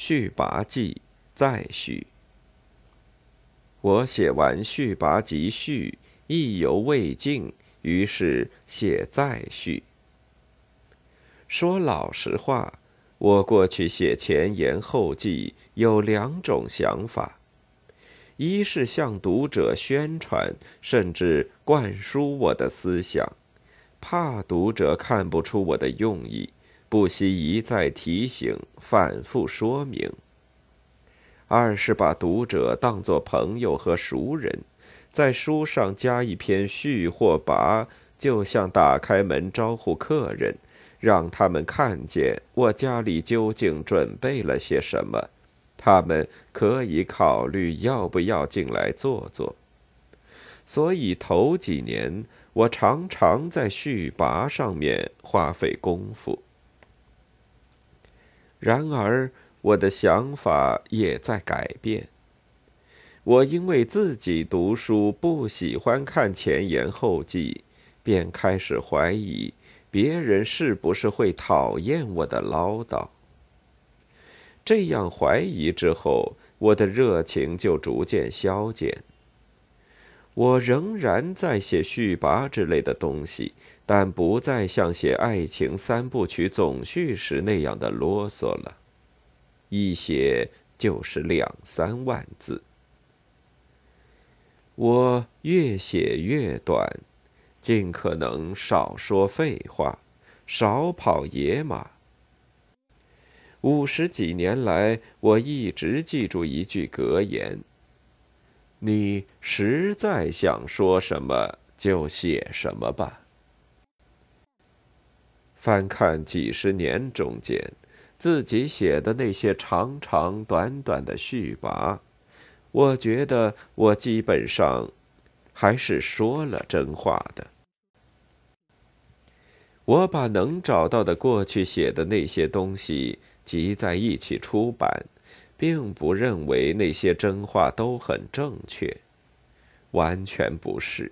续跋记再续。我写完续跋集序，意犹未尽，于是写再续。说老实话，我过去写前言后记有两种想法：一是向读者宣传，甚至灌输我的思想，怕读者看不出我的用意。不惜一再提醒、反复说明。二是把读者当作朋友和熟人，在书上加一篇序或跋，就像打开门招呼客人，让他们看见我家里究竟准备了些什么，他们可以考虑要不要进来坐坐。所以头几年，我常常在序跋上面花费功夫。然而，我的想法也在改变。我因为自己读书不喜欢看前言后记，便开始怀疑别人是不是会讨厌我的唠叨。这样怀疑之后，我的热情就逐渐消减。我仍然在写序跋之类的东西，但不再像写爱情三部曲总序时那样的啰嗦了，一写就是两三万字。我越写越短，尽可能少说废话，少跑野马。五十几年来，我一直记住一句格言。你实在想说什么，就写什么吧。翻看几十年中间，自己写的那些长长短短的序跋，我觉得我基本上还是说了真话的。我把能找到的过去写的那些东西集在一起出版。并不认为那些真话都很正确，完全不是。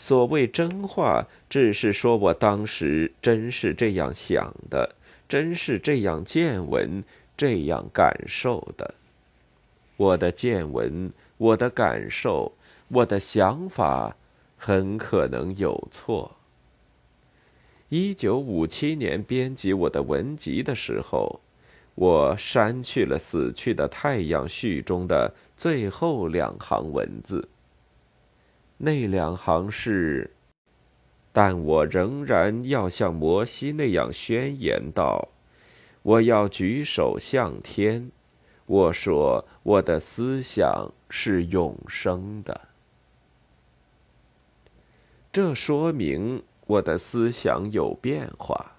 所谓真话，只是说我当时真是这样想的，真是这样见闻、这样感受的。我的见闻、我的感受、我的想法，很可能有错。一九五七年编辑我的文集的时候。我删去了死去的太阳序中的最后两行文字。那两行是：“但我仍然要像摩西那样宣言道，我要举手向天。我说我的思想是永生的。这说明我的思想有变化。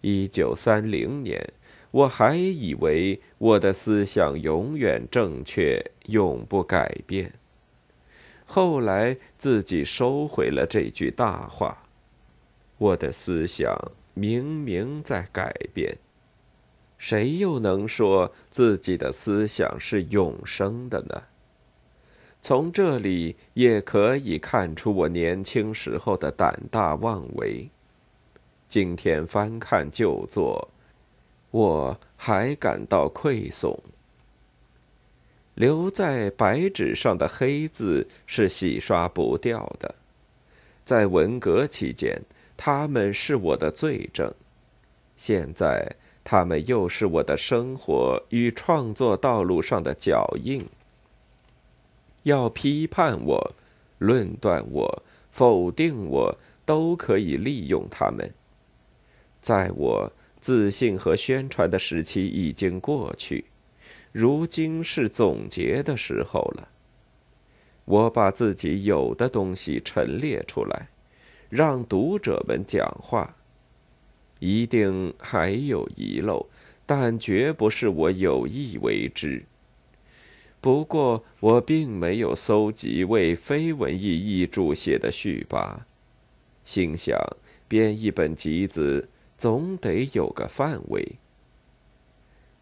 一九三零年。”我还以为我的思想永远正确，永不改变。后来自己收回了这句大话。我的思想明明在改变，谁又能说自己的思想是永生的呢？从这里也可以看出我年轻时候的胆大妄为。今天翻看旧作。我还感到愧悚。留在白纸上的黑字是洗刷不掉的，在文革期间，他们是我的罪证；现在，他们又是我的生活与创作道路上的脚印。要批判我、论断我、否定我，都可以利用他们。在我。自信和宣传的时期已经过去，如今是总结的时候了。我把自己有的东西陈列出来，让读者们讲话。一定还有遗漏，但绝不是我有意为之。不过我并没有搜集为非文艺译著写的序跋，心想编一本集子。总得有个范围。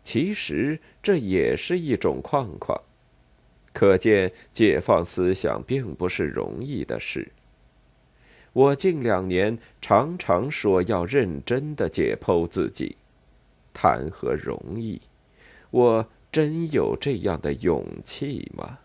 其实这也是一种框框，可见解放思想并不是容易的事。我近两年常常说要认真的解剖自己，谈何容易？我真有这样的勇气吗？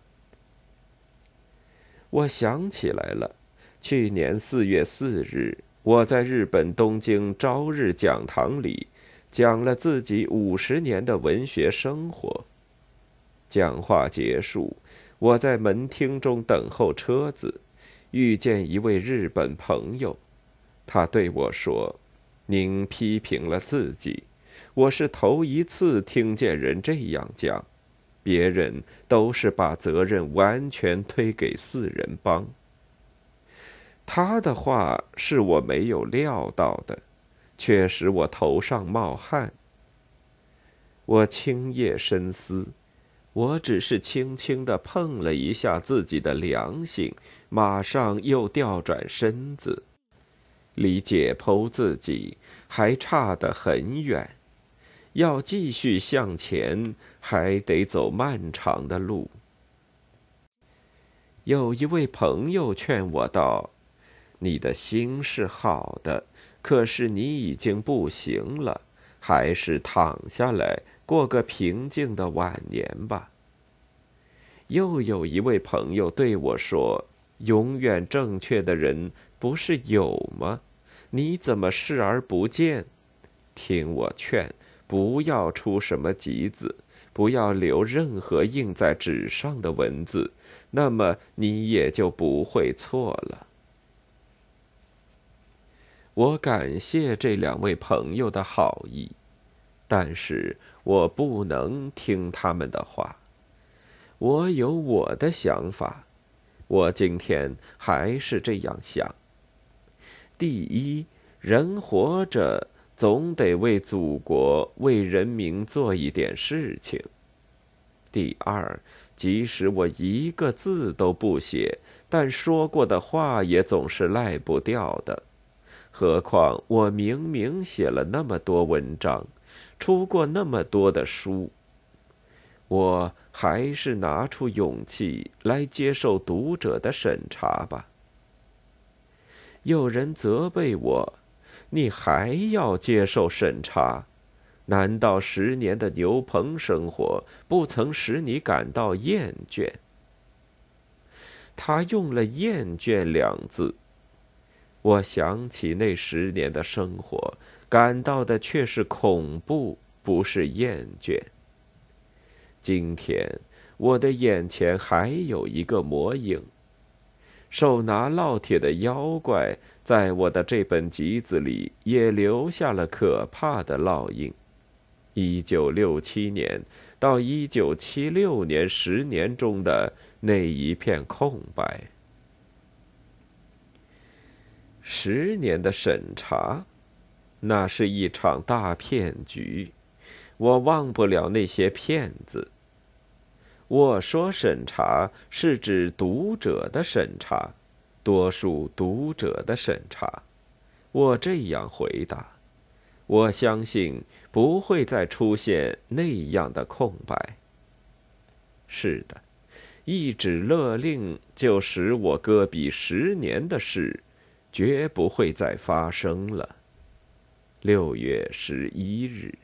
我想起来了，去年四月四日，我在日本东京朝日讲堂里讲了自己五十年的文学生活。讲话结束，我在门厅中等候车子，遇见一位日本朋友，他对我说：“您批评了自己，我是头一次听见人这样讲。”别人都是把责任完全推给四人帮。他的话是我没有料到的，却使我头上冒汗。我轻夜深思，我只是轻轻的碰了一下自己的良心，马上又调转身子，离解剖自己还差得很远。要继续向前，还得走漫长的路。有一位朋友劝我道：“你的心是好的，可是你已经不行了，还是躺下来过个平静的晚年吧。”又有一位朋友对我说：“永远正确的人不是有吗？你怎么视而不见？”听我劝。不要出什么急子，不要留任何印在纸上的文字，那么你也就不会错了。我感谢这两位朋友的好意，但是我不能听他们的话。我有我的想法，我今天还是这样想。第一，人活着。总得为祖国、为人民做一点事情。第二，即使我一个字都不写，但说过的话也总是赖不掉的。何况我明明写了那么多文章，出过那么多的书，我还是拿出勇气来接受读者的审查吧。有人责备我。你还要接受审查？难道十年的牛棚生活不曾使你感到厌倦？他用了“厌倦”两字，我想起那十年的生活，感到的却是恐怖，不是厌倦。今天，我的眼前还有一个魔影。手拿烙铁的妖怪，在我的这本集子里也留下了可怕的烙印。一九六七年到一九七六年十年中的那一片空白，十年的审查，那是一场大骗局。我忘不了那些骗子。我说审查是指读者的审查，多数读者的审查。我这样回答，我相信不会再出现那样的空白。是的，一纸勒令就使我搁笔十年的事，绝不会再发生了。六月十一日。